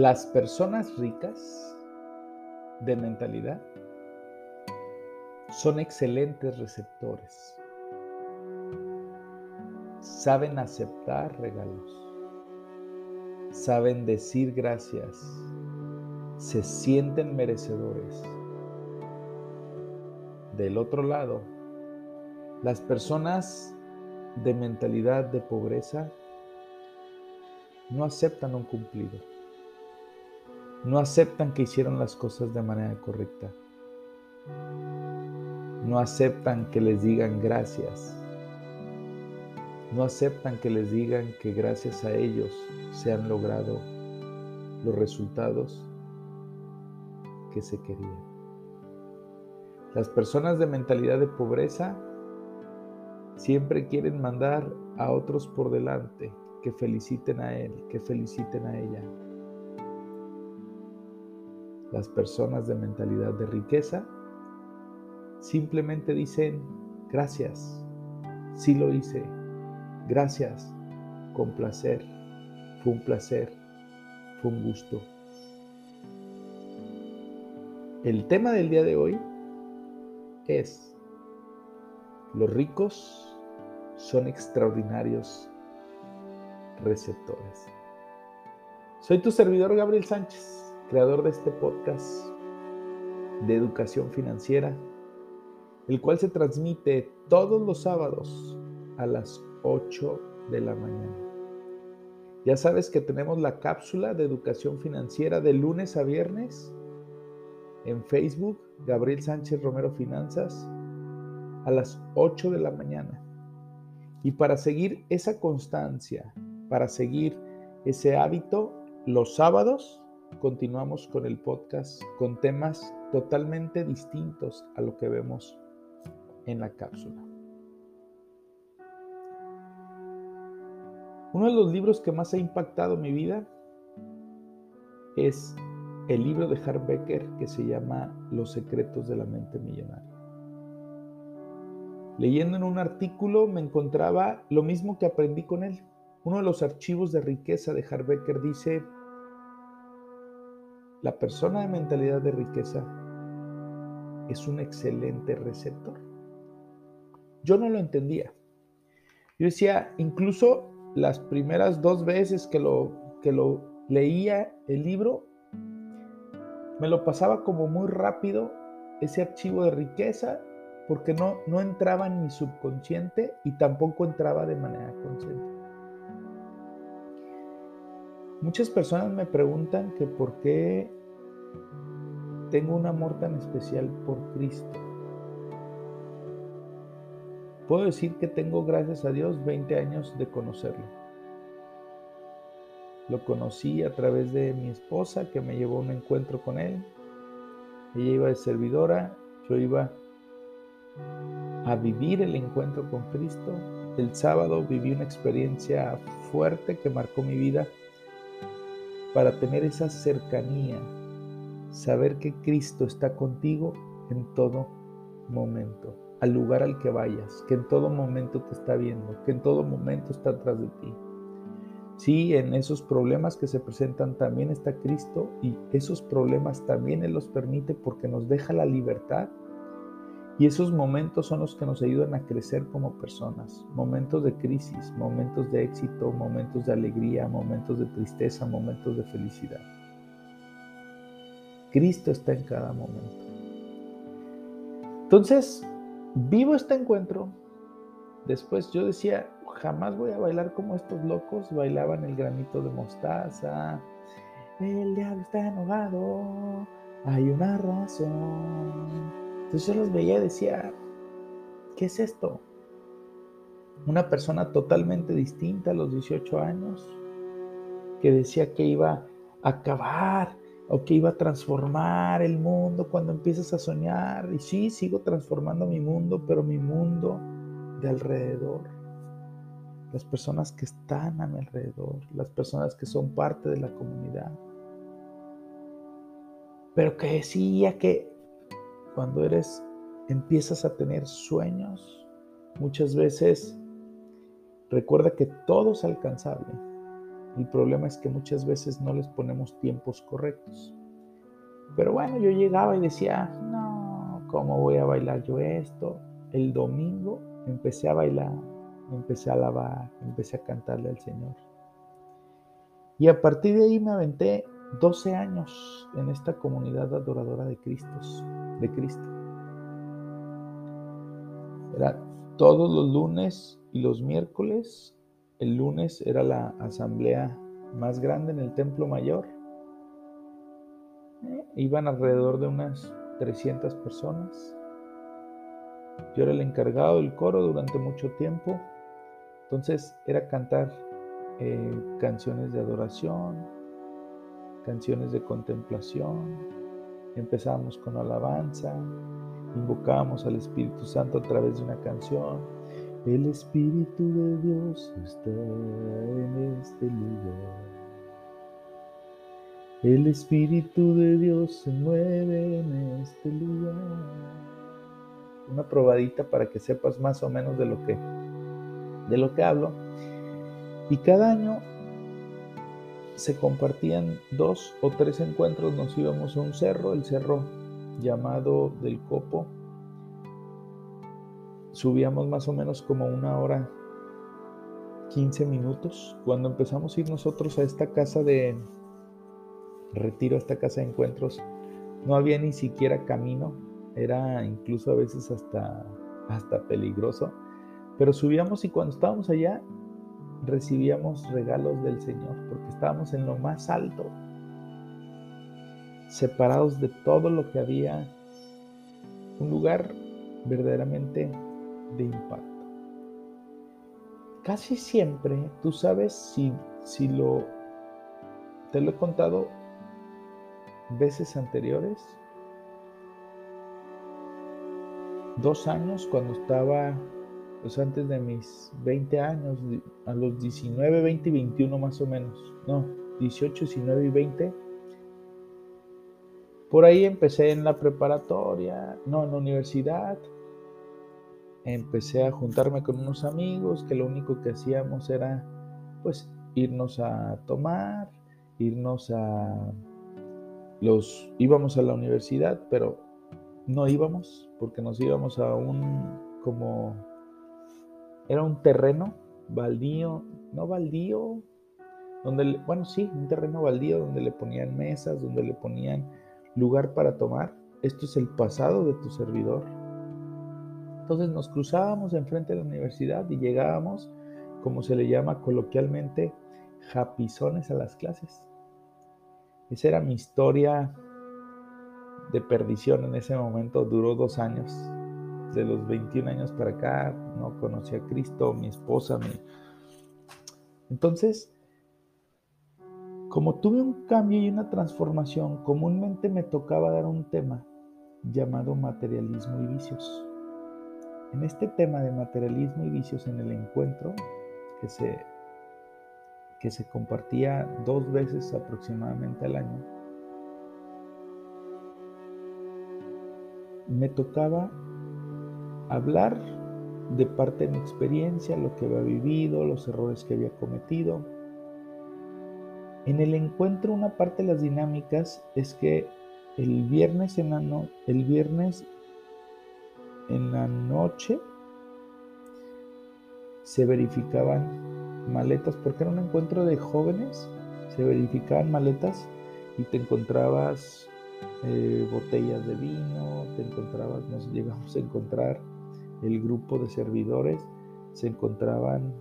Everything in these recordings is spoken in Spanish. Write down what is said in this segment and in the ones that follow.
Las personas ricas de mentalidad son excelentes receptores. Saben aceptar regalos. Saben decir gracias. Se sienten merecedores. Del otro lado, las personas de mentalidad de pobreza no aceptan un cumplido no aceptan que hicieron las cosas de manera correcta. No aceptan que les digan gracias. No aceptan que les digan que gracias a ellos se han logrado los resultados que se querían. Las personas de mentalidad de pobreza siempre quieren mandar a otros por delante, que feliciten a él, que feliciten a ella. Las personas de mentalidad de riqueza simplemente dicen gracias, sí lo hice, gracias, con placer, fue un placer, fue un gusto. El tema del día de hoy es, los ricos son extraordinarios receptores. Soy tu servidor Gabriel Sánchez creador de este podcast de educación financiera, el cual se transmite todos los sábados a las 8 de la mañana. Ya sabes que tenemos la cápsula de educación financiera de lunes a viernes en Facebook, Gabriel Sánchez Romero Finanzas, a las 8 de la mañana. Y para seguir esa constancia, para seguir ese hábito, los sábados continuamos con el podcast con temas totalmente distintos a lo que vemos en la cápsula. Uno de los libros que más ha impactado mi vida es el libro de Becker que se llama Los secretos de la mente millonaria. Leyendo en un artículo me encontraba lo mismo que aprendí con él. Uno de los archivos de riqueza de Becker dice la persona de mentalidad de riqueza es un excelente receptor. Yo no lo entendía. Yo decía, incluso las primeras dos veces que lo, que lo leía el libro, me lo pasaba como muy rápido ese archivo de riqueza porque no, no entraba en mi subconsciente y tampoco entraba de manera consciente. Muchas personas me preguntan que por qué tengo un amor tan especial por Cristo. Puedo decir que tengo, gracias a Dios, 20 años de conocerlo. Lo conocí a través de mi esposa que me llevó a un encuentro con él. Ella iba de servidora, yo iba a vivir el encuentro con Cristo. El sábado viví una experiencia fuerte que marcó mi vida para tener esa cercanía, saber que Cristo está contigo en todo momento, al lugar al que vayas, que en todo momento te está viendo, que en todo momento está atrás de ti. Sí, en esos problemas que se presentan también está Cristo y esos problemas también Él los permite porque nos deja la libertad y esos momentos son los que nos ayudan a crecer como personas. Momentos de crisis, momentos de éxito, momentos de alegría, momentos de tristeza, momentos de felicidad. Cristo está en cada momento. Entonces, vivo este encuentro. Después yo decía, jamás voy a bailar como estos locos bailaban el granito de mostaza. El diablo está enojado. Hay una razón. Entonces yo los veía y decía, ¿qué es esto? Una persona totalmente distinta a los 18 años, que decía que iba a acabar o que iba a transformar el mundo cuando empiezas a soñar. Y sí, sigo transformando mi mundo, pero mi mundo de alrededor. Las personas que están a mi alrededor, las personas que son parte de la comunidad. Pero que decía que cuando eres, empiezas a tener sueños, muchas veces recuerda que todo es alcanzable el problema es que muchas veces no les ponemos tiempos correctos. Pero bueno, yo llegaba y decía, no, ¿cómo voy a bailar yo esto? El domingo empecé a bailar, empecé a alabar, empecé a cantarle al Señor. Y a partir de ahí me aventé 12 años en esta comunidad adoradora de Cristo, de Cristo. Era todos los lunes y los miércoles el lunes era la asamblea más grande en el templo mayor. Eh, iban alrededor de unas 300 personas. Yo era el encargado del coro durante mucho tiempo. Entonces era cantar eh, canciones de adoración, canciones de contemplación. Empezábamos con alabanza, invocábamos al Espíritu Santo a través de una canción el Espíritu de Dios está en este lugar. El Espíritu de Dios se mueve en este lugar. Una probadita para que sepas más o menos de lo que, de lo que hablo. Y cada año se compartían dos o tres encuentros. Nos íbamos a un cerro, el cerro llamado del Copo, subíamos más o menos como una hora, 15 minutos. Cuando empezamos a ir nosotros a esta casa de retiro, a esta casa de encuentros, no había ni siquiera camino, era incluso a veces hasta, hasta peligroso, pero subíamos y cuando estábamos allá recibíamos regalos del Señor, porque estábamos en lo más alto, separados de todo lo que había, un lugar verdaderamente de impacto. Casi siempre, tú sabes si, si lo, te lo he contado veces anteriores, dos años cuando estaba, pues antes de mis 20 años, a los 19, 20 y 21 más o menos, no, 18, 19 y 20, por ahí empecé en la preparatoria, no, en la universidad, empecé a juntarme con unos amigos que lo único que hacíamos era pues irnos a tomar, irnos a los íbamos a la universidad, pero no íbamos porque nos íbamos a un como era un terreno baldío, no baldío, donde bueno, sí, un terreno baldío donde le ponían mesas, donde le ponían lugar para tomar. Esto es el pasado de tu servidor entonces nos cruzábamos enfrente de la universidad y llegábamos, como se le llama coloquialmente, japizones a las clases. Esa era mi historia de perdición en ese momento. Duró dos años. De los 21 años para acá, no conocí a Cristo, mi esposa, mi... Entonces, como tuve un cambio y una transformación, comúnmente me tocaba dar un tema llamado materialismo y vicios. En este tema de materialismo y vicios en el encuentro, que se, que se compartía dos veces aproximadamente al año, me tocaba hablar de parte de mi experiencia, lo que había vivido, los errores que había cometido. En el encuentro una parte de las dinámicas es que el viernes en la el viernes en la noche se verificaban maletas, porque era un encuentro de jóvenes, se verificaban maletas y te encontrabas eh, botellas de vino, te encontrabas, nos llegamos a encontrar el grupo de servidores, se encontraban,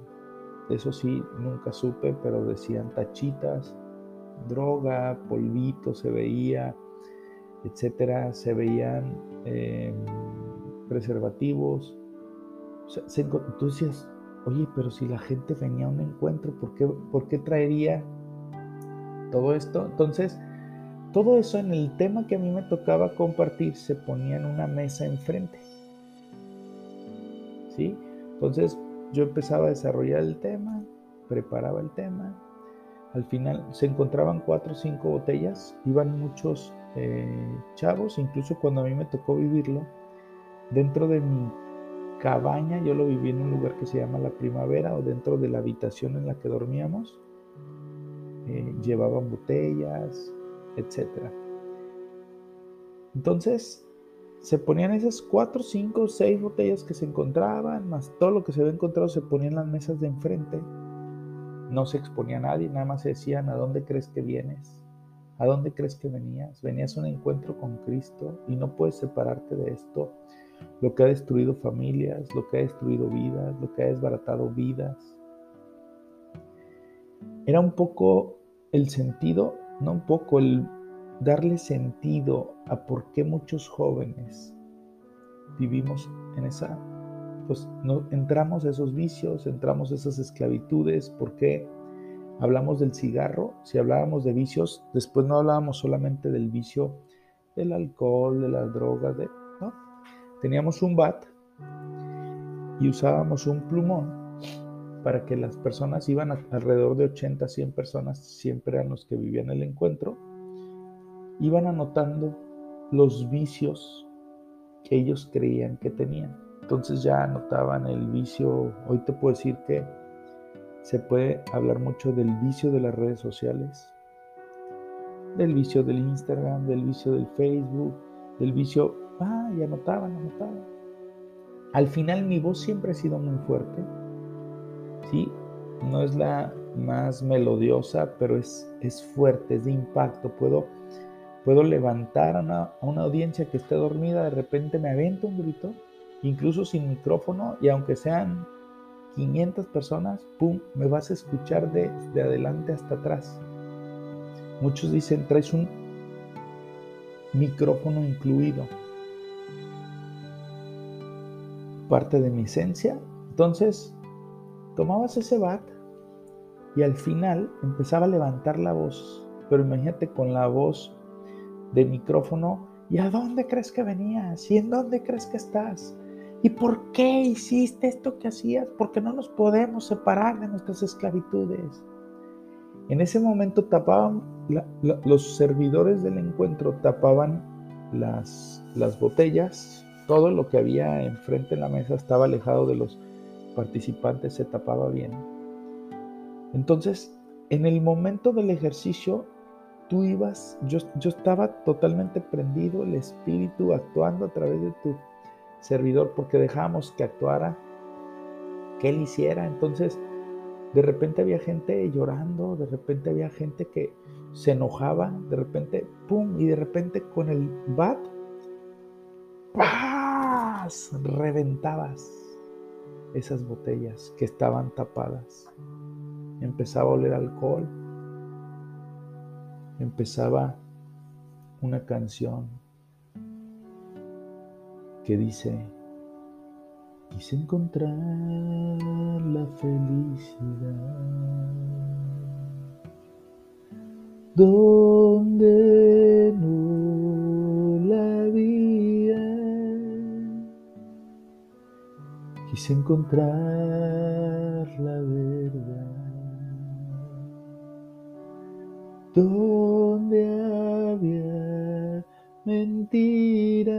eso sí, nunca supe, pero decían tachitas, droga, polvito se veía, etcétera, se veían em, preservativos. O decías, oye, pero si la gente venía a un encuentro, ¿por qué, ¿por qué traería todo esto. Entonces, todo eso en el tema que a mí me tocaba compartir se ponía en una mesa enfrente. Entonces, yo empezaba a desarrollar el tema, preparaba el tema. Al final se encontraban cuatro o cinco botellas, iban muchos eh, chavos, incluso cuando a mí me tocó vivirlo, dentro de mi cabaña, yo lo viví en un lugar que se llama La Primavera o dentro de la habitación en la que dormíamos, eh, llevaban botellas, etc. Entonces, se ponían esas cuatro, cinco, seis botellas que se encontraban, más todo lo que se había encontrado se ponía en las mesas de enfrente. No se exponía a nadie, nada más se decían, ¿a dónde crees que vienes? ¿A dónde crees que venías? Venías a un encuentro con Cristo y no puedes separarte de esto. Lo que ha destruido familias, lo que ha destruido vidas, lo que ha desbaratado vidas. Era un poco el sentido, no un poco, el darle sentido a por qué muchos jóvenes vivimos en esa, pues no, entramos a esos vicios, entramos a esas esclavitudes, por qué hablamos del cigarro, si hablábamos de vicios, después no hablábamos solamente del vicio del alcohol, de las drogas, de, ¿no? Teníamos un bat y usábamos un plumón para que las personas iban alrededor de 80, 100 personas, siempre eran los que vivían el encuentro, iban anotando los vicios que ellos creían que tenían. Entonces ya anotaban el vicio, hoy te puedo decir que se puede hablar mucho del vicio de las redes sociales, del vicio del Instagram, del vicio del Facebook, del vicio, ah, y anotaban, anotaban. Al final mi voz siempre ha sido muy fuerte, ¿sí? No es la más melodiosa, pero es, es fuerte, es de impacto. Puedo Puedo levantar a una, audiencia que esté dormida, de repente me avento un grito, incluso sin micrófono, y aunque sean 500 personas, ¡pum!, me vas a escuchar de, de adelante hasta atrás. Muchos dicen, traes un micrófono incluido. Parte de mi esencia. Entonces, tomabas ese bat y al final empezaba a levantar la voz. Pero imagínate con la voz de micrófono, ¿y a dónde crees que venías? ¿Y en dónde crees que estás? ¿Y por qué hiciste esto que hacías? Porque no nos podemos separar de nuestras esclavitudes. En ese momento tapaban, los servidores del encuentro tapaban las, las botellas, todo lo que había enfrente en la mesa estaba alejado de los participantes, se tapaba bien. Entonces, en el momento del ejercicio, tú ibas, yo, yo estaba totalmente prendido, el espíritu actuando a través de tu servidor, porque dejábamos que actuara, que él hiciera. Entonces, de repente había gente llorando, de repente había gente que se enojaba, de repente, ¡pum! Y de repente con el bat, ¡paz! Reventabas esas botellas que estaban tapadas. Empezaba a oler alcohol, empezaba una canción que dice, quise encontrar la felicidad donde no la había. Quise encontrar la verdad mentiras.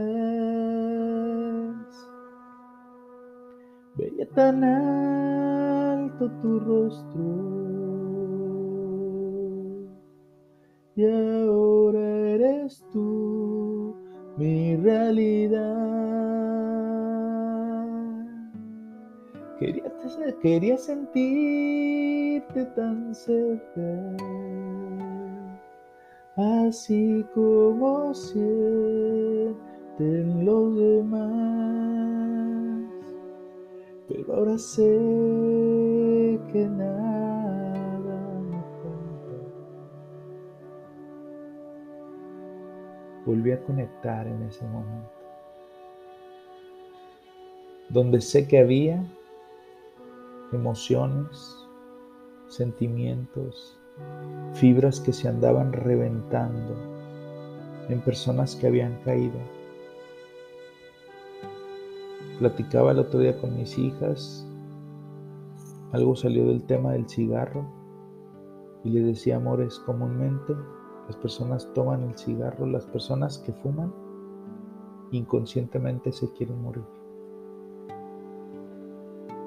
Veía tan alto tu rostro y ahora eres tú mi realidad. Quería, quería sentirte tan cerca así como sienten los demás. Pero ahora sé que nada me falta. Volví a conectar en ese momento, donde sé que había emociones, sentimientos, fibras que se andaban reventando en personas que habían caído. Platicaba el otro día con mis hijas, algo salió del tema del cigarro y le decía, amores, comúnmente las personas toman el cigarro, las personas que fuman inconscientemente se quieren morir.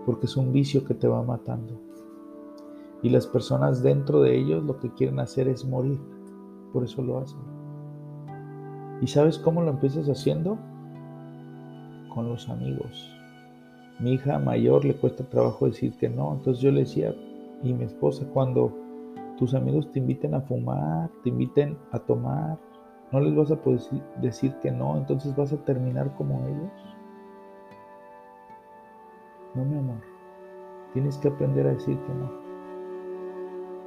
Porque es un vicio que te va matando. Y las personas dentro de ellos lo que quieren hacer es morir. Por eso lo hacen. ¿Y sabes cómo lo empiezas haciendo? Con los amigos. Mi hija mayor le cuesta trabajo decir que no. Entonces yo le decía, y mi esposa, cuando tus amigos te inviten a fumar, te inviten a tomar, no les vas a poder decir que no, entonces vas a terminar como ellos. No, mi amor. Tienes que aprender a decir que no.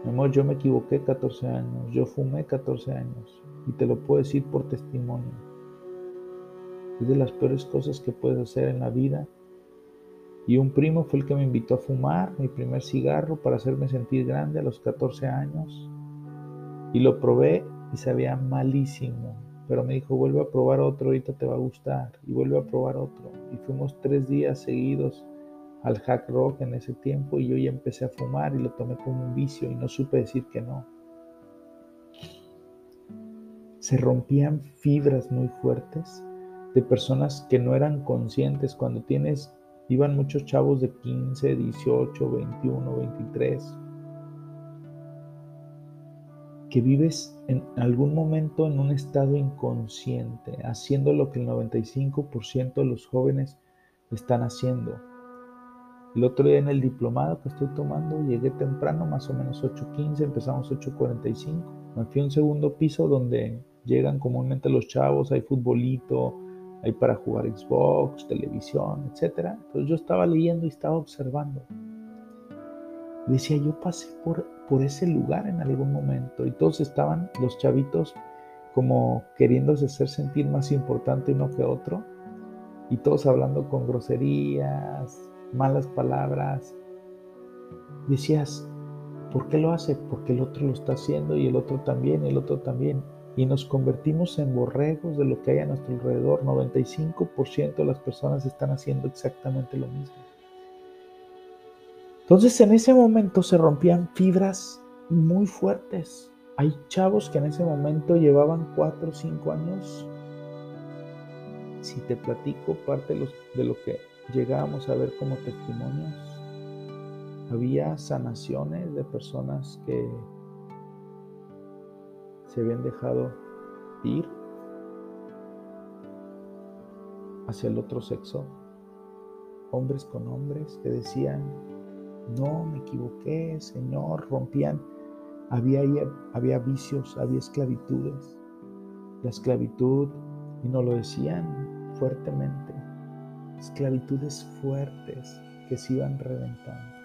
Mi amor, yo me equivoqué 14 años, yo fumé 14 años y te lo puedo decir por testimonio. Es de las peores cosas que puedes hacer en la vida. Y un primo fue el que me invitó a fumar mi primer cigarro para hacerme sentir grande a los 14 años. Y lo probé y sabía malísimo. Pero me dijo, vuelve a probar otro, ahorita te va a gustar. Y vuelve a probar otro. Y fuimos tres días seguidos al hack rock en ese tiempo y yo ya empecé a fumar y lo tomé como un vicio y no supe decir que no. Se rompían fibras muy fuertes de personas que no eran conscientes cuando tienes, iban muchos chavos de 15, 18, 21, 23, que vives en algún momento en un estado inconsciente, haciendo lo que el 95% de los jóvenes están haciendo el otro día en el diplomado que estoy tomando llegué temprano, más o menos 8.15, empezamos 8.45. Me fui a un segundo piso donde llegan comúnmente los chavos, hay futbolito, hay para jugar Xbox, televisión, etc. Entonces yo estaba leyendo y estaba observando. Decía, yo pasé por, por ese lugar en algún momento y todos estaban, los chavitos, como queriéndose hacer sentir más importante uno que otro y todos hablando con groserías, malas palabras. Decías, ¿por qué lo hace? Porque el otro lo está haciendo y el otro también, el otro también. Y nos convertimos en borregos de lo que hay a nuestro alrededor. 95% de las personas están haciendo exactamente lo mismo. Entonces en ese momento se rompían fibras muy fuertes. Hay chavos que en ese momento llevaban 4 o 5 años. Si te platico parte de lo que llegábamos a ver como testimonios. Había sanaciones de personas que se habían dejado ir hacia el otro sexo, hombres con hombres que decían, no, me equivoqué, Señor, rompían, había, había vicios, había esclavitudes, la esclavitud, y no lo decían fuertemente, esclavitudes fuertes que se iban reventando.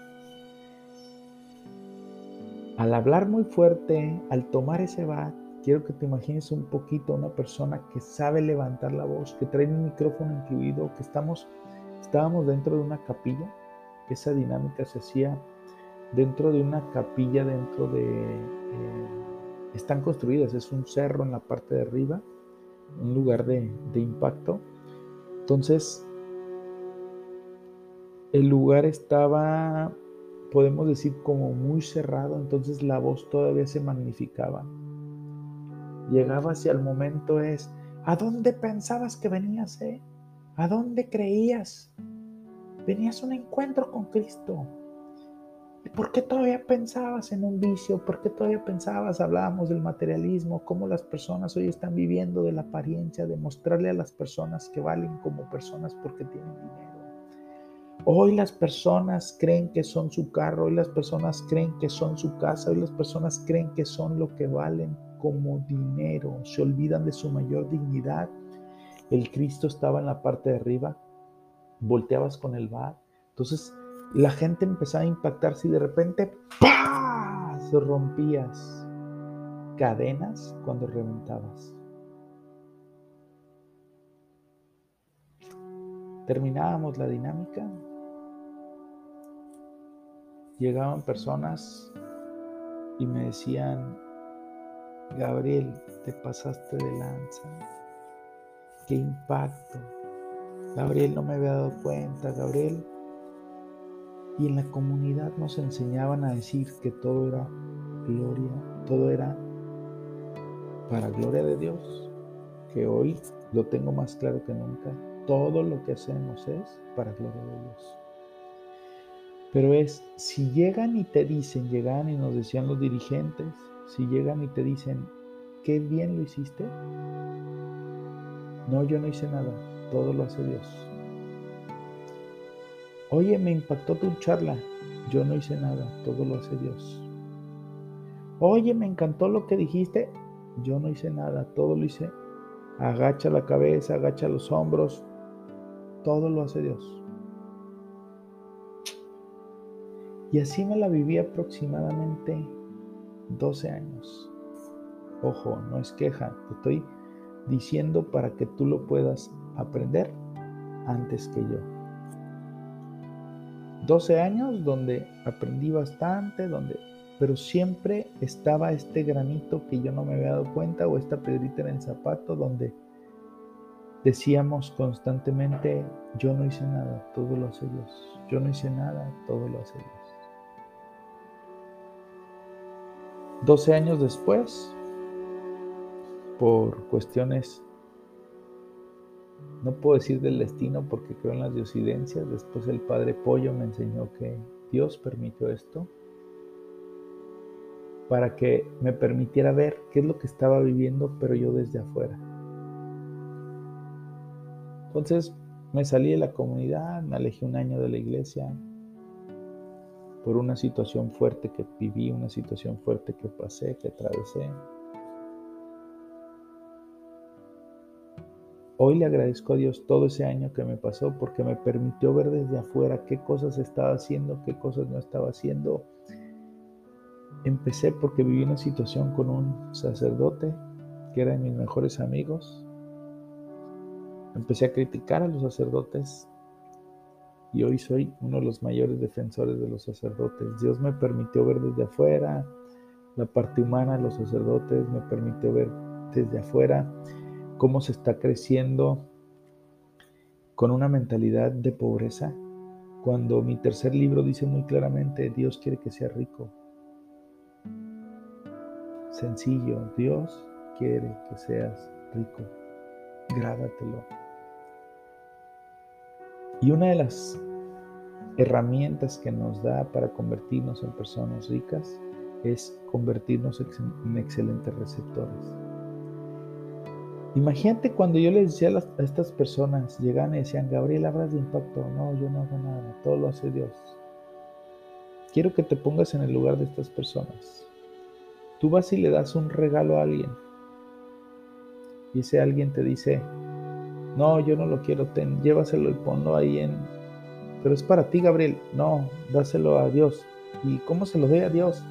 Al hablar muy fuerte, al tomar ese bat, quiero que te imagines un poquito a una persona que sabe levantar la voz, que trae un micrófono incluido, que estamos, estábamos dentro de una capilla, esa dinámica se hacía dentro de una capilla, dentro de... Eh, están construidas, es un cerro en la parte de arriba, un lugar de, de impacto. Entonces, el lugar estaba, podemos decir, como muy cerrado, entonces la voz todavía se magnificaba. Llegaba hacia el momento es, ¿a dónde pensabas que venías? Eh? ¿A dónde creías? Venías a un encuentro con Cristo. ¿Y por qué todavía pensabas en un vicio? ¿Por qué todavía pensabas, hablábamos del materialismo, cómo las personas hoy están viviendo de la apariencia, de mostrarle a las personas que valen como personas porque tienen dinero? Hoy las personas creen que son su carro, hoy las personas creen que son su casa, hoy las personas creen que son lo que valen como dinero, se olvidan de su mayor dignidad. El Cristo estaba en la parte de arriba, volteabas con el bar, entonces la gente empezaba a impactarse y de repente ¡pah! se rompías cadenas cuando reventabas. Terminábamos la dinámica llegaban personas y me decían, Gabriel, te pasaste de lanza. Qué impacto. Gabriel no me había dado cuenta, Gabriel. Y en la comunidad nos enseñaban a decir que todo era gloria, todo era para gloria de Dios, que hoy lo tengo más claro que nunca. Todo lo que hacemos es para gloria de Dios. Pero es, si llegan y te dicen, llegan y nos decían los dirigentes, si llegan y te dicen, qué bien lo hiciste, no, yo no hice nada, todo lo hace Dios. Oye, me impactó tu charla, yo no hice nada, todo lo hace Dios. Oye, me encantó lo que dijiste, yo no hice nada, todo lo hice. Agacha la cabeza, agacha los hombros, todo lo hace Dios. Y así me la viví aproximadamente 12 años. Ojo, no es queja, te estoy diciendo para que tú lo puedas aprender antes que yo. 12 años donde aprendí bastante, donde pero siempre estaba este granito que yo no me había dado cuenta o esta piedrita en el zapato donde decíamos constantemente, yo no hice nada, todo lo hace Dios. Yo no hice nada, todo lo hace Dios. 12 años después, por cuestiones, no puedo decir del destino porque creo en las diosidencias, después el padre Pollo me enseñó que Dios permitió esto para que me permitiera ver qué es lo que estaba viviendo, pero yo desde afuera. Entonces me salí de la comunidad, me alejé un año de la iglesia, por una situación fuerte que viví, una situación fuerte que pasé, que atravesé. Hoy le agradezco a Dios todo ese año que me pasó porque me permitió ver desde afuera qué cosas estaba haciendo, qué cosas no estaba haciendo. Empecé porque viví una situación con un sacerdote que era de mis mejores amigos. Empecé a criticar a los sacerdotes y hoy soy uno de los mayores defensores de los sacerdotes. Dios me permitió ver desde afuera la parte humana de los sacerdotes, me permitió ver desde afuera cómo se está creciendo con una mentalidad de pobreza. Cuando mi tercer libro dice muy claramente, Dios quiere que sea rico. Sencillo, Dios quiere que seas rico. Grábatelo. Y una de las herramientas que nos da para convertirnos en personas ricas es convertirnos en excelentes receptores. Imagínate cuando yo les decía a, estas personas, llegan y decían, Gabriel, hablas de impacto. No, yo no hago nada, todo lo hace Dios. Quiero que te pongas en el lugar de estas personas. Tú vas y le das un regalo a alguien. Y ese alguien te dice, no, yo no lo quiero, ten, llévaselo y ponlo ahí en... Pero es para ti, Gabriel. No, dáselo a Dios. ¿Y cómo se lo doy a Dios?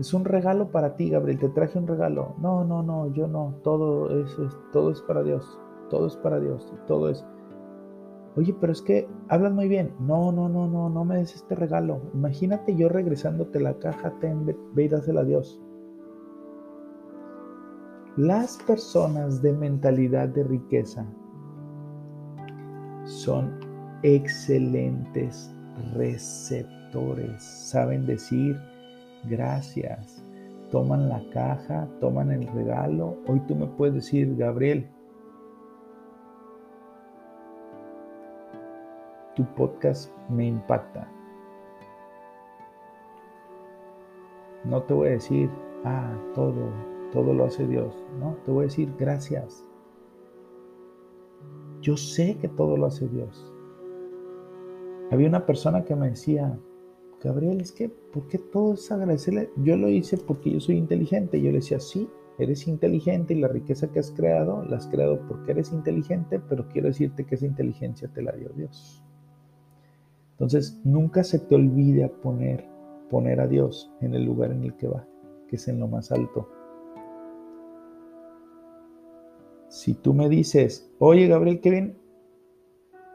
Es un regalo para ti, Gabriel. Te traje un regalo. No, no, no, yo no. Todo es, todo es para Dios. Todo es para Dios. Todo es. Oye, pero es que hablas muy bien. No, no, no, no, no me des este regalo. Imagínate yo regresándote la caja, ten, ve y a Dios. Las personas de mentalidad de riqueza son excelentes receptores. Saben decir gracias. Toman la caja, toman el regalo. Hoy tú me puedes decir, Gabriel, tu podcast me impacta. No te voy a decir, ah, todo, todo lo hace Dios. No, te voy a decir gracias. Yo sé que todo lo hace Dios. Había una persona que me decía, Gabriel, es que, ¿por qué todo es agradecerle? Yo lo hice porque yo soy inteligente. Yo le decía, sí, eres inteligente y la riqueza que has creado, la has creado porque eres inteligente, pero quiero decirte que esa inteligencia te la dio Dios. Entonces, nunca se te olvide poner, poner a Dios en el lugar en el que va, que es en lo más alto. Si tú me dices, oye Gabriel, qué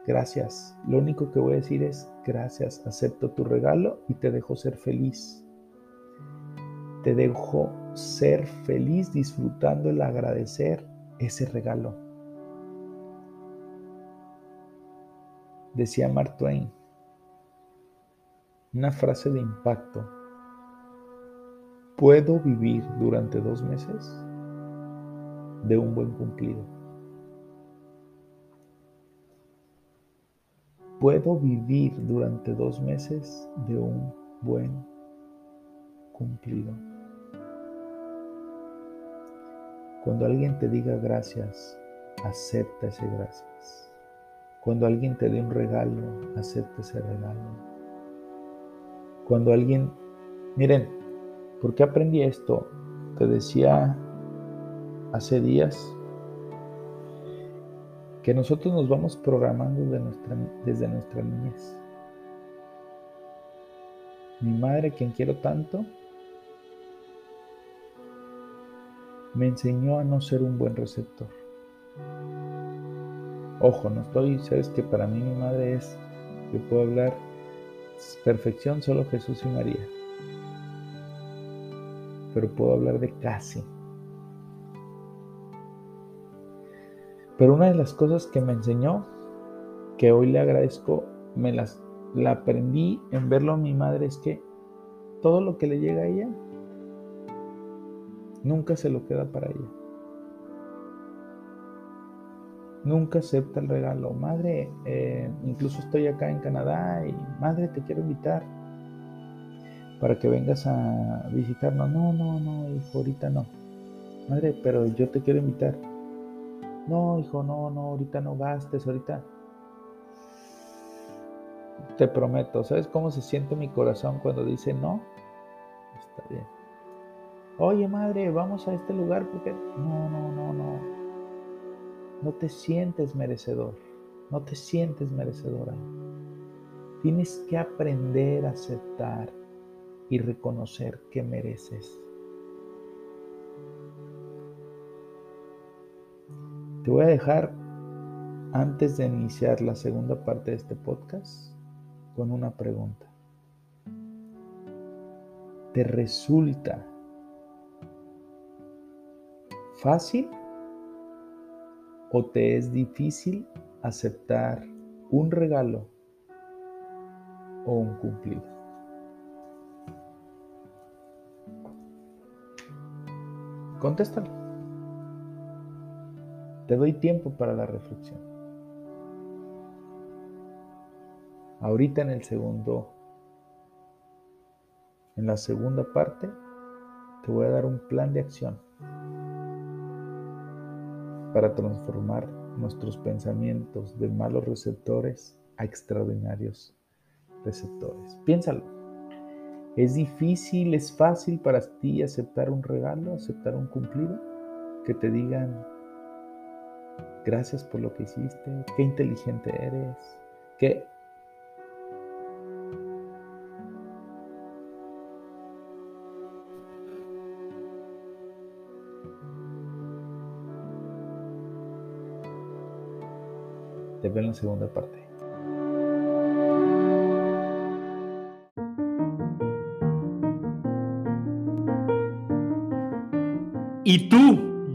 gracias. Lo único que voy a decir es gracias. Acepto tu regalo y te dejo ser feliz. Te dejo ser feliz disfrutando el agradecer ese regalo. Decía Mark Twain, una frase de impacto. ¿Puedo vivir durante dos meses de un buen cumplido? ¿Puedo vivir durante dos meses de un buen cumplido? Cuando alguien te diga gracias, acepta ese gracias. Cuando alguien te dé un regalo, acepta ese regalo. Cuando alguien, miren, ¿por qué aprendí esto? Te decía hace días que nosotros nos vamos programando desde nuestra niñez. Mi madre, quien quiero tanto, me enseñó a no ser un buen receptor. Ojo, no estoy, sabes que para mí mi madre es, yo puedo hablar perfección solo Jesús y María, pero puedo hablar de casi. Pero una de las cosas que me enseñó, que hoy le agradezco, me las la aprendí en verlo a mi madre, es que todo lo que le llega a ella Nunca se lo queda para ella. Nunca acepta el regalo. Madre, eh, incluso estoy acá en Canadá y madre, te quiero invitar para que vengas a visitarnos. No, no, no, hijo, ahorita no. Madre, pero yo te quiero invitar. No, hijo, no, no, ahorita no gastes, ahorita. Te prometo, ¿sabes cómo se siente mi corazón cuando dice no? Está bien oye madre, vamos a este lugar porque... No, no, no, no. No te sientes merecedor. No te sientes merecedora. Tienes que aprender a aceptar y reconocer que mereces. Te voy a dejar, antes de iniciar la segunda parte de este podcast, con una pregunta. ¿Te resulta fácil o te es difícil aceptar un regalo o un cumplido? Contéstalo. Te doy tiempo para la reflexión. Ahorita en el segundo, en la segunda parte, te voy a dar un plan de acción para transformar nuestros pensamientos de malos receptores a extraordinarios receptores. Piénsalo. ¿Es difícil, es fácil para ti aceptar un regalo, aceptar un cumplido? Que te digan, gracias por lo que hiciste, qué inteligente eres, qué Te veo en la segunda parte. ¿Y tú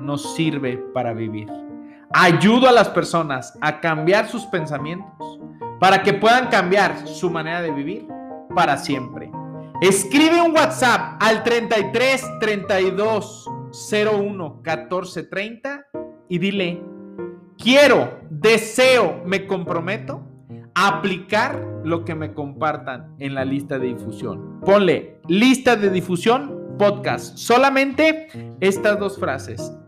no sirve para vivir. Ayudo a las personas a cambiar sus pensamientos para que puedan cambiar su manera de vivir para siempre. Escribe un WhatsApp al 33 32 01 14 30 y dile quiero, deseo, me comprometo a aplicar lo que me compartan en la lista de difusión. Ponle lista de difusión podcast. Solamente estas dos frases.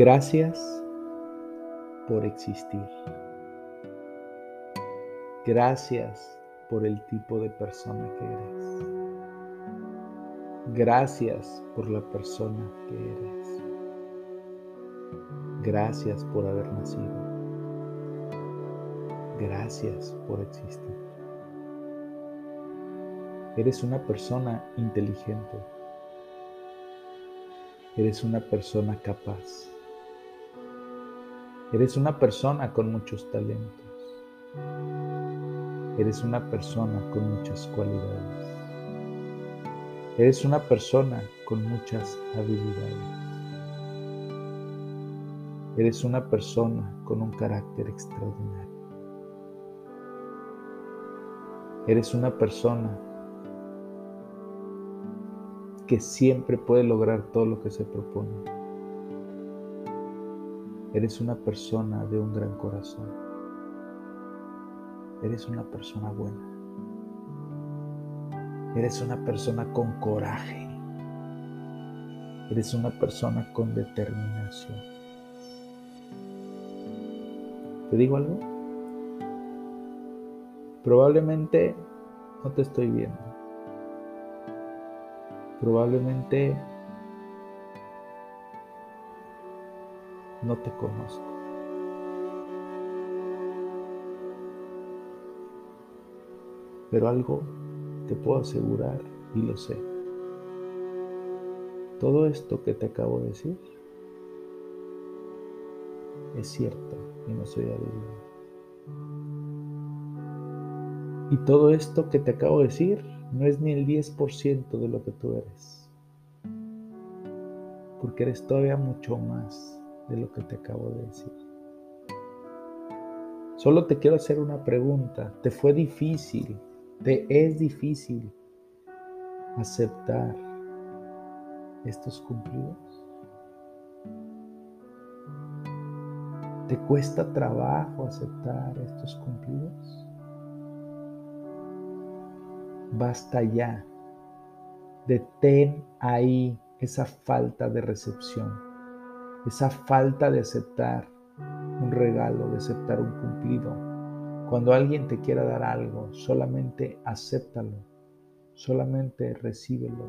Gracias por existir. Gracias por el tipo de persona que eres. Gracias por la persona que eres. Gracias por haber nacido. Gracias por existir. Eres una persona inteligente. Eres una persona capaz. Eres una persona con muchos talentos. Eres una persona con muchas cualidades. Eres una persona con muchas habilidades. Eres una persona con un carácter extraordinario. Eres una persona que siempre puede lograr todo lo que se propone. Eres una persona de un gran corazón. Eres una persona buena. Eres una persona con coraje. Eres una persona con determinación. ¿Te digo algo? Probablemente no te estoy viendo. Probablemente no te conozco. Pero algo te puedo asegurar y lo sé. Todo esto que te acabo de decir es cierto y no soy adivino. Y todo esto que te acabo de decir no es ni el 10% de lo que tú eres. Porque eres todavía mucho más de lo que te acabo de decir. Solo te quiero hacer una pregunta. ¿Te fue difícil? ¿Te es difícil aceptar estos cumplidos? ¿Te cuesta trabajo aceptar estos cumplidos? Basta ya. Detén ahí esa falta de recepción esa falta de aceptar un regalo, de aceptar un cumplido. Cuando alguien te quiera dar algo, solamente acéptalo, solamente recíbelo.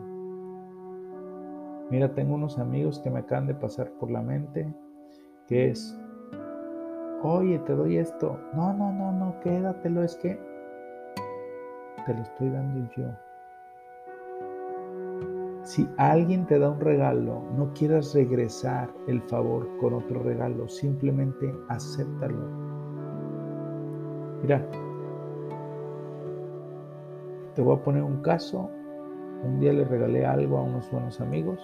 Mira, tengo unos amigos que me acaban de pasar por la mente, que es, oye, te doy esto. No, no, no, no, quédatelo, es que te lo estoy dando yo. Si alguien te da un regalo, no quieras regresar el favor con otro regalo, simplemente acéptalo. Mira, te voy a poner un caso. Un día le regalé algo a unos buenos amigos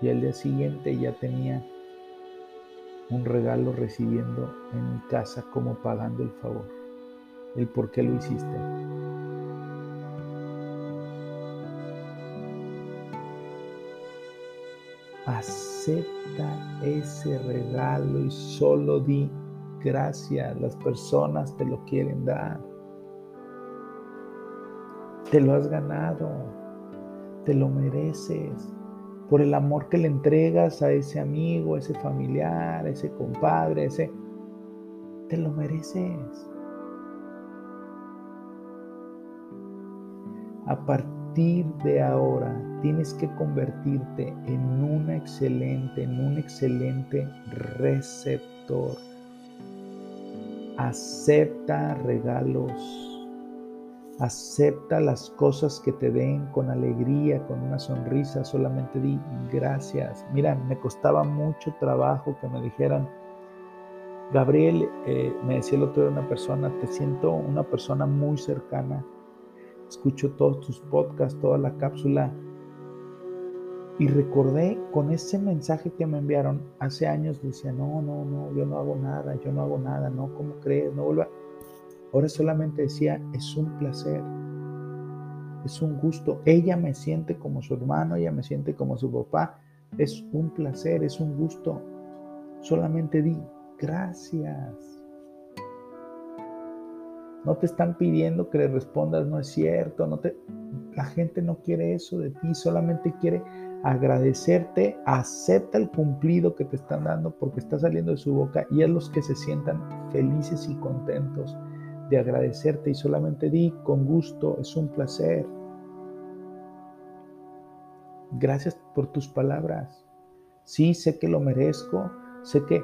y al día siguiente ya tenía un regalo recibiendo en mi casa como pagando el favor. El por qué lo hiciste. Acepta ese regalo y solo di gracias. Las personas te lo quieren dar. Te lo has ganado. Te lo mereces. Por el amor que le entregas a ese amigo, a ese familiar, a ese compadre, ese... Te lo mereces. A partir de ahora tienes que convertirte en una excelente, en un excelente receptor. Acepta regalos. Acepta las cosas que te den con alegría, con una sonrisa. Solamente di gracias. Mira, me costaba mucho trabajo que me dijeran, Gabriel, eh, me decía el otro día una persona, te siento una persona muy cercana escucho todos tus podcasts, toda la cápsula Y recordé con ese mensaje que me enviaron hace años, decía, no, no, no, yo no hago nada, yo no hago nada, no, ¿cómo crees? No vuelva. Ahora solamente decía, es un placer, es un gusto. Ella me siente como su hermano, ella me siente como su papá. Es un placer, es un gusto. Solamente di gracias. No te están pidiendo que le respondas, no es cierto, no te la gente no quiere eso de ti, solamente quiere agradecerte, acepta el cumplido que te están dando porque está saliendo de su boca y es los que se sientan felices y contentos de agradecerte y solamente di con gusto, es un placer. Gracias por tus palabras. Sí, sé que lo merezco, sé que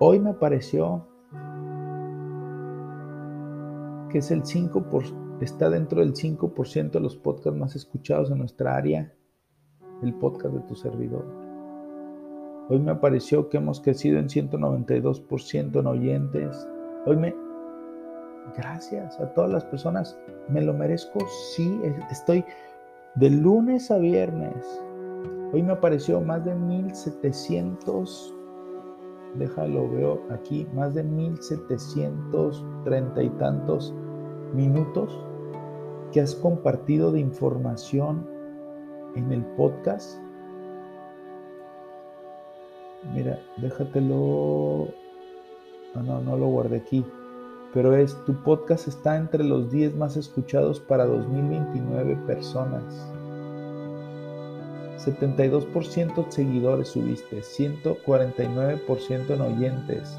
hoy me pareció que es el 5%, está dentro del 5% de los podcasts más escuchados en nuestra área el podcast de tu servidor. Hoy me apareció que hemos crecido en 192% en oyentes. Hoy me... Gracias a todas las personas. ¿Me lo merezco? Sí, estoy de lunes a viernes. Hoy me apareció más de 1700, déjalo veo aquí, más de 1730 y tantos minutos que has compartido de información en el podcast. Mira, déjatelo. No, no, no lo guardé aquí. Pero es, tu podcast está entre los 10 más escuchados para 2029 personas. 72% seguidores subiste, 149% en oyentes.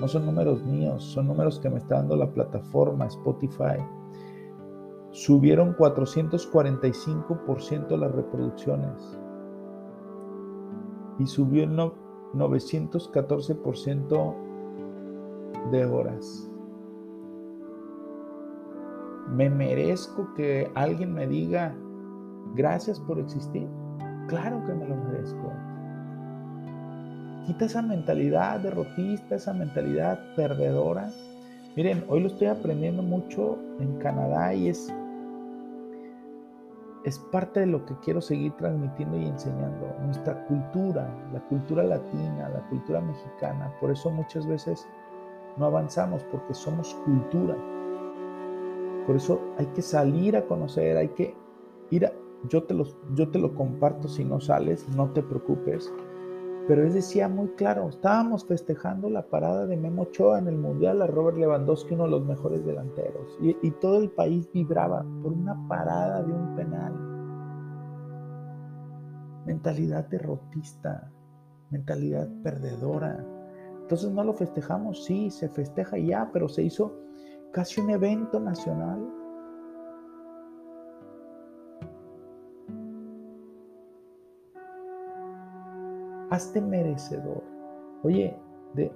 No son números míos, son números que me está dando la plataforma Spotify subieron 445% las reproducciones y subió 914% de horas. ¿Me merezco que alguien me diga gracias por existir? Claro que me lo merezco. Quita esa mentalidad derrotista, esa mentalidad perdedora. Miren, hoy lo estoy aprendiendo mucho en Canadá y es es parte de lo que quiero seguir transmitiendo y enseñando. Nuestra cultura, la cultura latina, la cultura mexicana. Por eso muchas veces no avanzamos, porque somos cultura. Por eso hay que salir a conocer, hay que ir a... Yo te, los, yo te lo comparto si no sales, no te preocupes. Pero él decía muy claro, estábamos festejando la parada de Memo Ochoa en el Mundial a Robert Lewandowski, uno de los mejores delanteros. Y, y todo el país vibraba por una parada de un penal. Mentalidad derrotista, mentalidad perdedora. Entonces no lo festejamos, sí, se festeja ya, pero se hizo casi un evento nacional hazte merecedor. Oye, de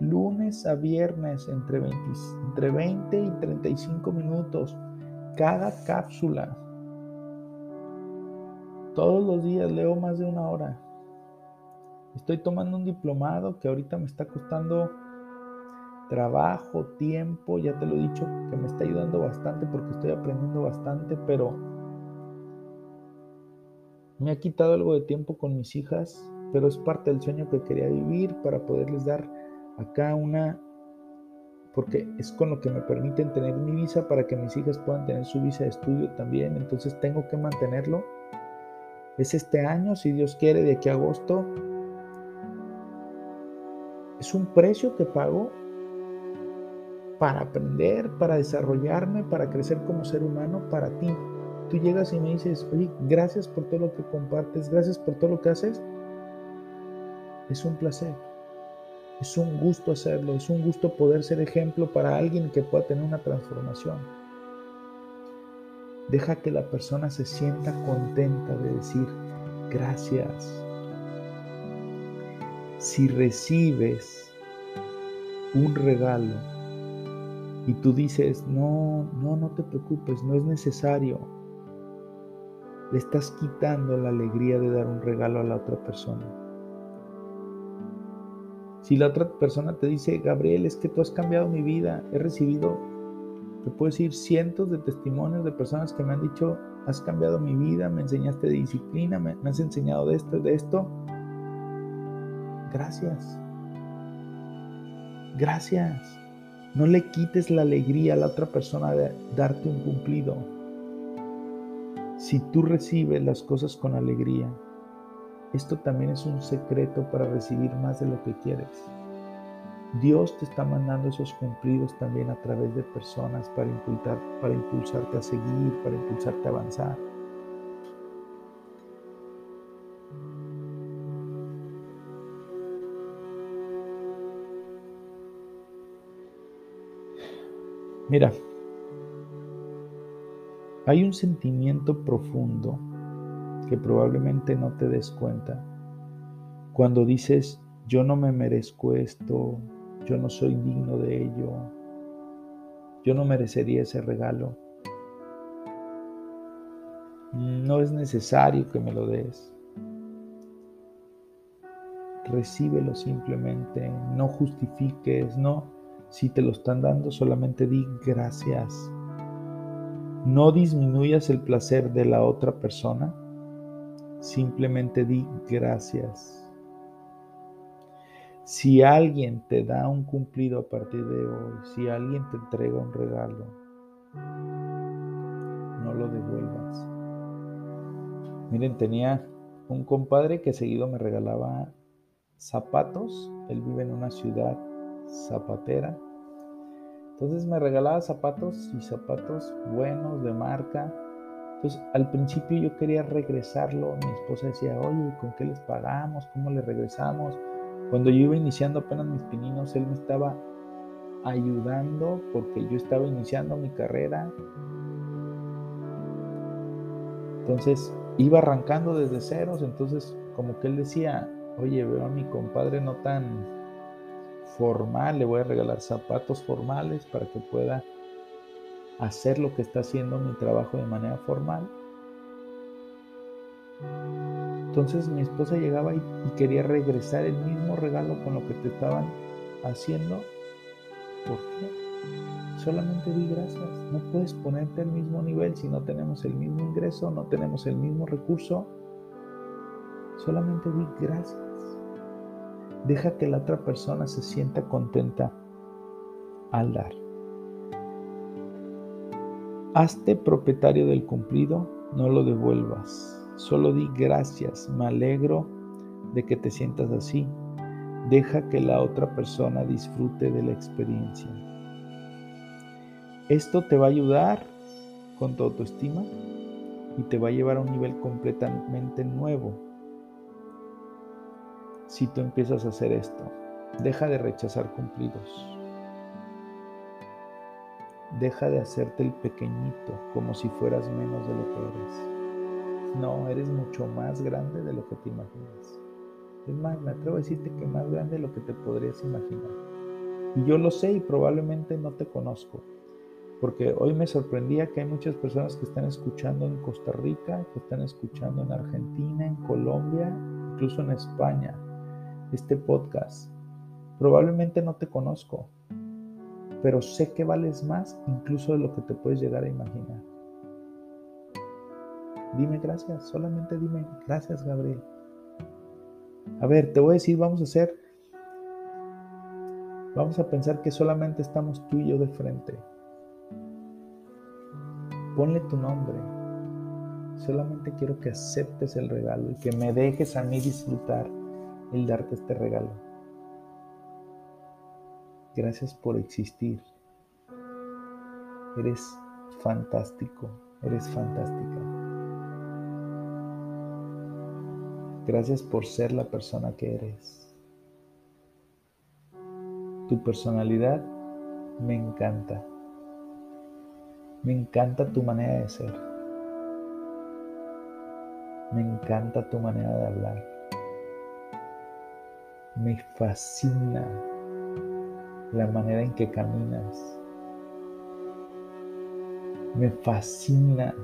lunes a viernes entre 20, entre 20 y 35 minutos, cada cápsula. Todos los días leo más de una hora. Estoy tomando un diplomado que ahorita me está costando trabajo, tiempo, ya te lo he dicho, que me está ayudando bastante porque estoy aprendiendo bastante, pero me ha quitado algo de tiempo con mis hijas pero es parte del sueño que quería vivir para poderles dar acá una, porque es con lo que me permiten tener mi visa para que mis hijas puedan tener su visa de estudio también, entonces tengo que mantenerlo. Es este año, si Dios quiere, de aquí a agosto. Es un precio que pago para aprender, para desarrollarme, para crecer como ser humano, para ti. Tú llegas y me dices, oye, gracias por todo lo que compartes, gracias por todo lo que haces es un placer. Es un gusto hacerlo, es un gusto poder ser ejemplo para alguien que pueda tener una transformación. Deja que la persona se sienta contenta de decir gracias. Si recibes un regalo y tú dices, no, no, no te preocupes, no es necesario, le estás quitando la alegría de dar un regalo a la otra persona. Si la otra persona te dice, Gabriel, es que tú has cambiado mi vida, he recibido te puedo decir cientos de testimonios de personas que me han dicho, has cambiado mi vida, me enseñaste disciplina, me, has enseñado de esto de esto. Gracias. Gracias. No le quites la alegría a la otra persona de darte un cumplido. Si tú recibes las cosas con alegría, esto también es un secreto para recibir más de lo que quieres. Dios te está mandando esos cumplidos también a través de personas para, impulsar, para impulsarte a seguir, para impulsarte a avanzar. Mira, hay un sentimiento profundo que probablemente no te des cuenta cuando dices, yo no me merezco esto, yo no soy digno de ello, yo no merecería ese regalo. No es necesario que me lo des. Recíbelo simplemente, no justifiques, no. Si te lo están dando, solamente di gracias. No disminuyas el placer de la otra persona, simplemente di gracias. Si alguien te da un cumplido a partir de hoy, si alguien te entrega un regalo, no lo devuelvas. Miren, tenía un compadre que seguido me regalaba zapatos. Él vive en una ciudad zapatera. Entonces me regalaba zapatos y zapatos buenos de marca. Entonces al principio yo quería regresarlo. Mi esposa decía, oye, ¿con qué les pagamos? ¿Cómo le regresamos? Cuando yo iba iniciando apenas mis pininos, él me estaba ayudando porque yo estaba iniciando mi carrera. Entonces iba arrancando desde ceros, entonces como que él decía, oye, veo a mi compadre no tan formal, le voy a regalar zapatos formales para que pueda hacer lo que está haciendo mi trabajo de manera formal. Entonces mi esposa llegaba y, quería regresar el mismo regalo con lo que te estaban haciendo. ¿Por qué? Solamente di gracias. No puedes ponerte al mismo nivel si no tenemos el mismo ingreso, no tenemos el mismo recurso. Solamente di gracias. Deja que la otra persona se sienta contenta al dar. Hazte propietario del cumplido, no lo devuelvas. Solo di gracias, me alegro de que te sientas así. Deja que la otra persona disfrute de la experiencia. Esto te va a ayudar con tu autoestima y te va a llevar a un nivel completamente nuevo. Si tú empiezas a hacer esto, deja de rechazar cumplidos. Deja de hacerte el pequeñito como si fueras menos de lo que eres. No, eres mucho más grande de lo que te imaginas. Es más, me atrevo a decirte que más grande de lo que te podrías imaginar. Y yo lo sé y probablemente no te conozco. Porque hoy me sorprendía que hay muchas personas que están escuchando en Costa Rica, que están escuchando en Argentina, en Colombia, incluso en España, este podcast. Probablemente no te conozco, pero sé que vales más incluso de lo que te puedes llegar a imaginar. Dime gracias, solamente dime gracias, Gabriel. A ver, te voy a decir, vamos a hacer, vamos a pensar que solamente estamos tú y yo de frente. Ponle tu nombre. Solamente quiero que aceptes el regalo y que me dejes a mí disfrutar el darte este regalo. Gracias por existir. Eres fantástico, eres fantástica. Gracias por ser la persona que eres. Tu personalidad me encanta. Me encanta tu manera de ser. Me encanta tu manera de hablar. Me fascina la manera en que caminas. Me fascina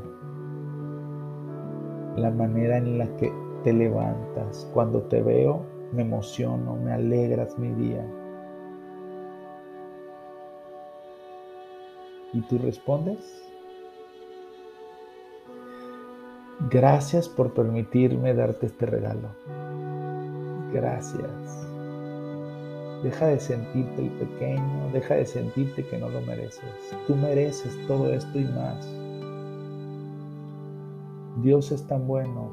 la manera en la que te levantas. Cuando te veo, me emociono, me alegras mi día. ¿Y tú respondes? Gracias por permitirme darte este regalo. Gracias. Deja de sentirte el pequeño, deja de sentirte que no lo mereces. Tú mereces todo esto y más. Dios es tan bueno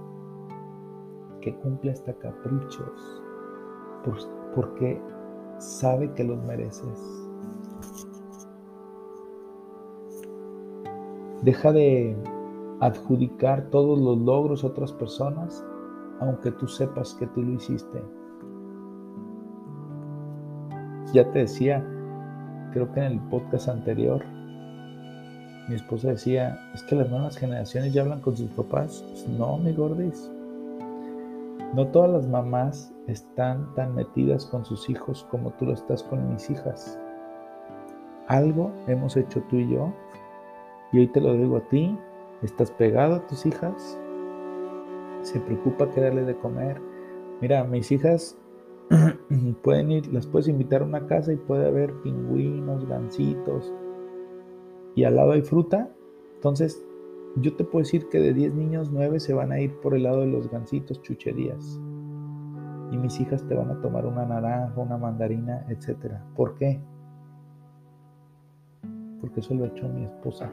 que cumple hasta caprichos porque sabe que los mereces. Deja de adjudicar todos los logros a otras personas, aunque tú sepas que tú lo hiciste. Ya te decía, creo que en el podcast anterior, mi esposa decía, es que las nuevas generaciones ya hablan con sus papás. Pues no, mi gordis. No todas las mamás están tan metidas con sus hijos como tú lo estás con mis hijas. Algo hemos hecho tú y yo, y hoy te lo digo a ti, ¿Estás pegado a tus hijas? ¿Se preocupa que darle de comer? Mira, mis hijas pueden ir, las puedes invitar a una casa y puede haber pingüinos, gancitos y al lado hay fruta. Entonces, yo te puedo decir que de 10 niños, 9 se van a ir por el lado de los gancitos, chucherías. Y mis hijas te van a tomar una naranja, una mandarina, etc. ¿Por qué? Porque eso lo ha hecho mi esposa.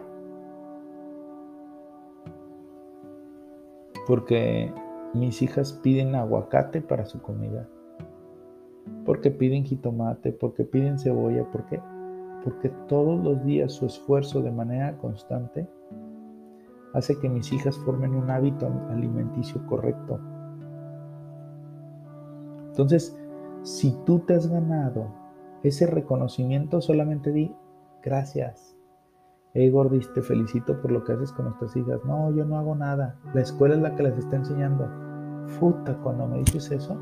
porque mis hijas piden aguacate para su comida, porque piden jitomate, porque piden cebolla, ¿por qué? Porque todos los días su esfuerzo de manera constante hace que mis hijas formen un hábito alimenticio correcto. Entonces, si tú te has ganado ese reconocimiento, solamente di gracias. Hey Gordis, te felicito por lo que haces con nuestras hijas. No, yo no hago nada. La escuela es la que les está enseñando. Futa, cuando me dices eso,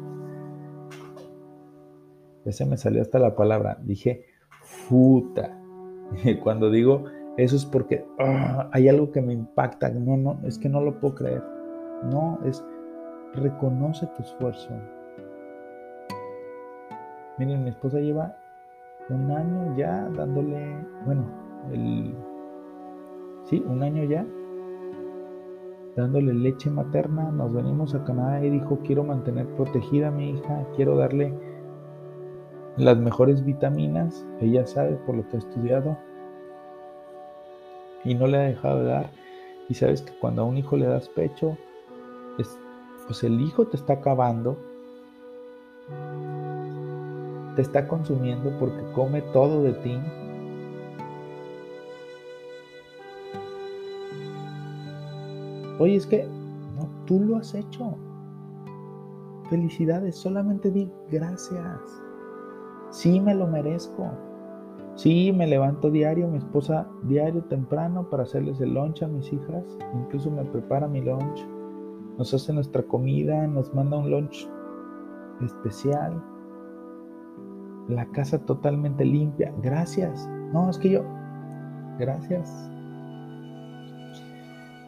ya se me salió hasta la palabra. Dije, futa. Cuando digo eso es porque ah, hay algo que me impacta. No, no, es que no lo puedo creer. No, es reconoce tu esfuerzo. Miren, mi esposa lleva un año ya dándole, bueno, el sí, un año ya, dándole leche materna. Nos venimos a Canadá y dijo, quiero mantener protegida a mi hija, quiero darle las mejores vitaminas. Ella sabe por lo que ha estudiado y no le ha dejado de dar. Y sabes que cuando a un hijo le das pecho, pues el hijo te está acabando, te está consumiendo porque come todo de ti, Oye, es que no, tú lo has hecho. Felicidades, solamente di gracias. Sí me lo merezco. Sí, me levanto diario, mi esposa diario temprano para hacerles el lunch a mis hijas. Incluso me prepara mi lunch. Nos hace nuestra comida, nos manda un lunch especial. La casa totalmente limpia. Gracias. No, es que yo. Gracias.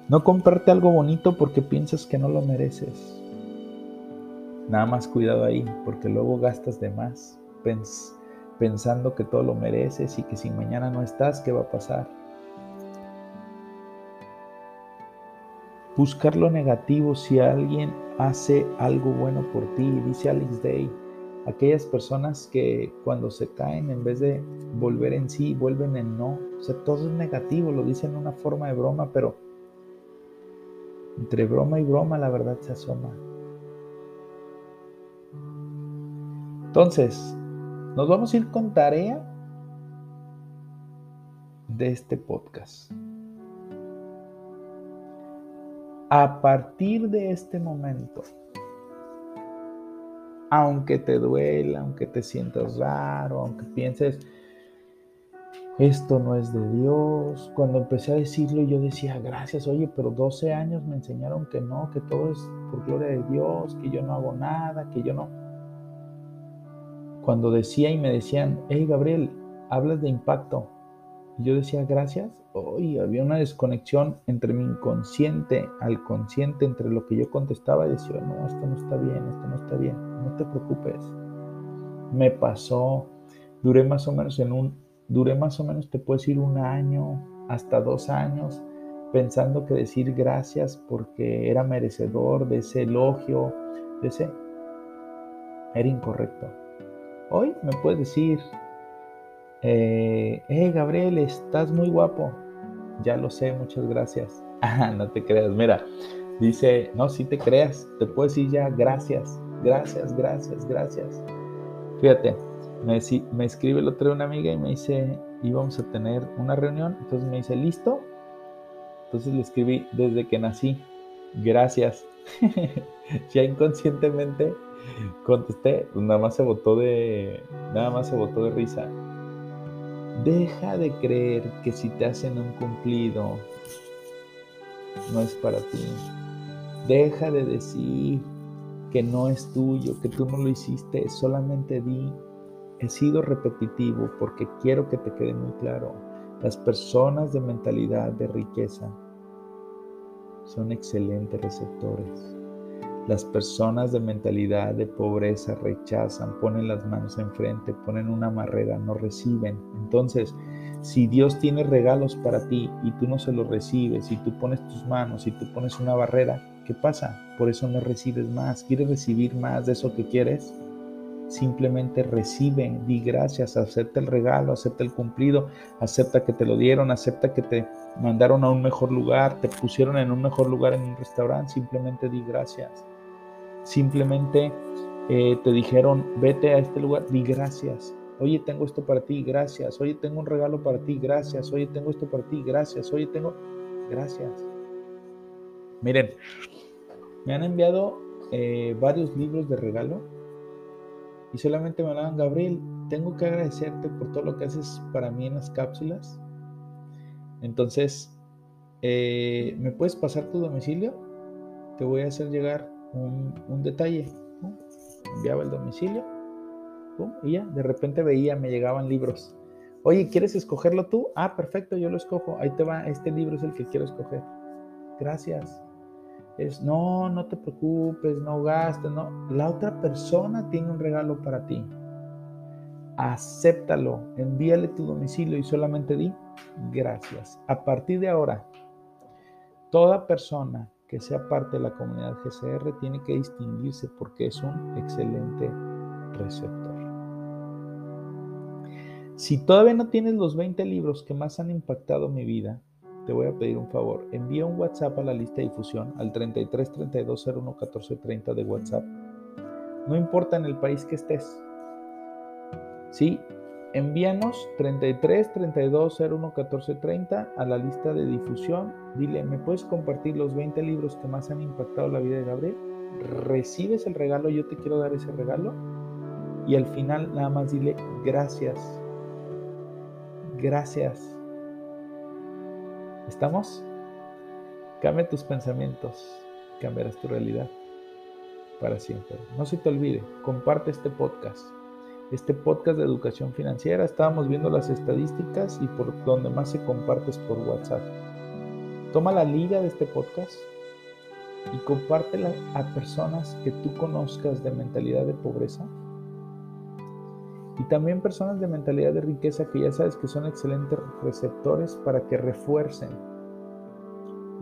No comprarte algo bonito porque piensas que no lo mereces. Nada más cuidado ahí, porque luego gastas de más pensando que todo lo mereces y que si mañana no estás, ¿qué va a pasar? Buscar lo negativo si alguien hace algo bueno por ti, dice Alex Day. Aquellas personas que cuando se caen, en vez de volver en sí, vuelven en no. O sea, todo es negativo, lo dicen en una forma de broma, pero entre broma y broma la verdad se asoma. Entonces, nos vamos a ir con tarea de este podcast. A partir de este momento, aunque te duela, aunque te sientas raro, aunque pienses, esto no es de Dios. Cuando empecé a decirlo yo decía, gracias, oye, pero 12 años me enseñaron que no, que todo es por gloria de Dios, que yo no hago nada, que yo no. Cuando decía y me decían, hey Gabriel, hablas de impacto. Y yo decía, gracias. Oye, había una desconexión entre mi inconsciente al consciente, entre lo que yo contestaba y decía, no, esto no está bien, esto no está bien, no te preocupes. Me pasó, duré más o menos en un duré más o menos, te puedes ir un año, hasta dos años, pensando que decir gracias porque era merecedor de ese elogio, de ese, era incorrecto. Hoy me puedes decir, eh, hey Gabriel, estás muy guapo. Ya lo sé, muchas gracias. Ah, no te creas, mira, dice, no, si te creas, te puedo decir ya gracias, gracias, gracias, gracias. Fíjate, me, me escribe el otro día una amiga y me dice, íbamos a tener una reunión, entonces me dice, ¿listo? Entonces le escribí, desde que nací, gracias. ya inconscientemente contesté, nada más se votó de, nada más se votó de risa. Deja de creer que si te hacen un cumplido, no es para ti. Deja de decir que no es tuyo, que tú no lo hiciste, solamente di, he sido repetitivo porque quiero que te quede muy claro. Las personas de mentalidad de riqueza son excelentes receptores. Las personas de mentalidad de pobreza rechazan, ponen las manos enfrente, ponen una marrera, no reciben. Entonces, si Dios tiene regalos para ti y tú no se los recibes, y tú pones tus manos y tú pones una barrera, ¿qué pasa? Por eso no recibes más. ¿Quieres recibir más de eso que quieres? Simplemente recibe, di gracias, acepta el regalo, acepta el cumplido, acepta que te lo dieron, acepta que te mandaron a un mejor lugar, te pusieron en un mejor lugar en un restaurante, simplemente di gracias simplemente eh, te dijeron, vete a este lugar, di gracias. Oye, tengo esto para ti, gracias. Oye, tengo un regalo para ti, gracias. Oye, tengo esto para ti, gracias. Oye, tengo, gracias. Miren, me han enviado eh, varios libros de regalo y solamente me hablan, Gabriel, tengo que agradecerte por todo lo que haces para mí en las cápsulas. Entonces, eh, ¿me puedes pasar tu domicilio? Te voy a hacer llegar un, detalle. Enviaba el domicilio y ya, de repente veía, me llegaban libros. Oye, ¿quieres escogerlo tú? Ah, perfecto, yo lo escojo. Ahí te va, este libro es el que quiero escoger. Gracias. Es, no, no te preocupes, no gastes, no. La otra persona tiene un regalo para ti. Acéptalo, envíale tu domicilio y solamente di gracias. A partir de ahora, toda persona que sea parte de la comunidad GCR tiene que distinguirse porque es un excelente receptor. Si todavía no tienes los 20 libros que más han impactado mi vida, te voy a pedir un favor. Envía un WhatsApp a la lista de difusión al 33 32 01 14 30 de WhatsApp. No importa en el país que estés. Sí, envíanos 33 32 01 14 30 a la lista de difusión. Dile, ¿me puedes compartir los 20 libros que más han impactado la vida de Gabriel? Recibes el regalo, yo te quiero dar ese regalo. Y al final nada más dile gracias. Gracias. ¿Estamos? Cambia tus pensamientos, cambiarás tu realidad para siempre. No se te olvide, comparte este podcast este podcast de educación financiera. Estábamos viendo las estadísticas y por donde más se comparte es por WhatsApp. Toma la liga de este podcast y compártela a personas que tú conozcas de mentalidad de pobreza y también personas de mentalidad de riqueza que ya sabes que son excelentes receptores para que refuercen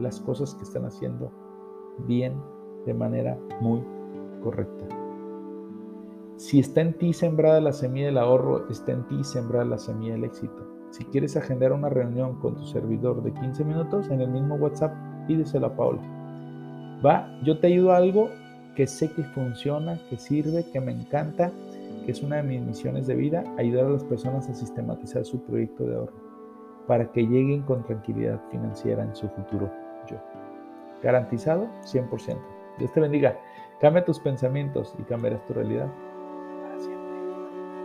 las cosas que están haciendo bien de manera muy correcta. Si está en ti sembrada la semilla del ahorro, está en ti sembrada la semilla del éxito. Si quieres agendar una reunión con tu servidor de 15 minutos, en el mismo WhatsApp, pídeselo a Paula. Va, yo te ayudo a algo que sé que funciona, que sirve, que me encanta, que es una de mis misiones de vida, ayudar a las personas a sistematizar su proyecto de ahorro para que lleguen con tranquilidad financiera en su futuro yo. Garantizado 100%. Dios te bendiga. Cambia tus pensamientos y cambiarás tu realidad.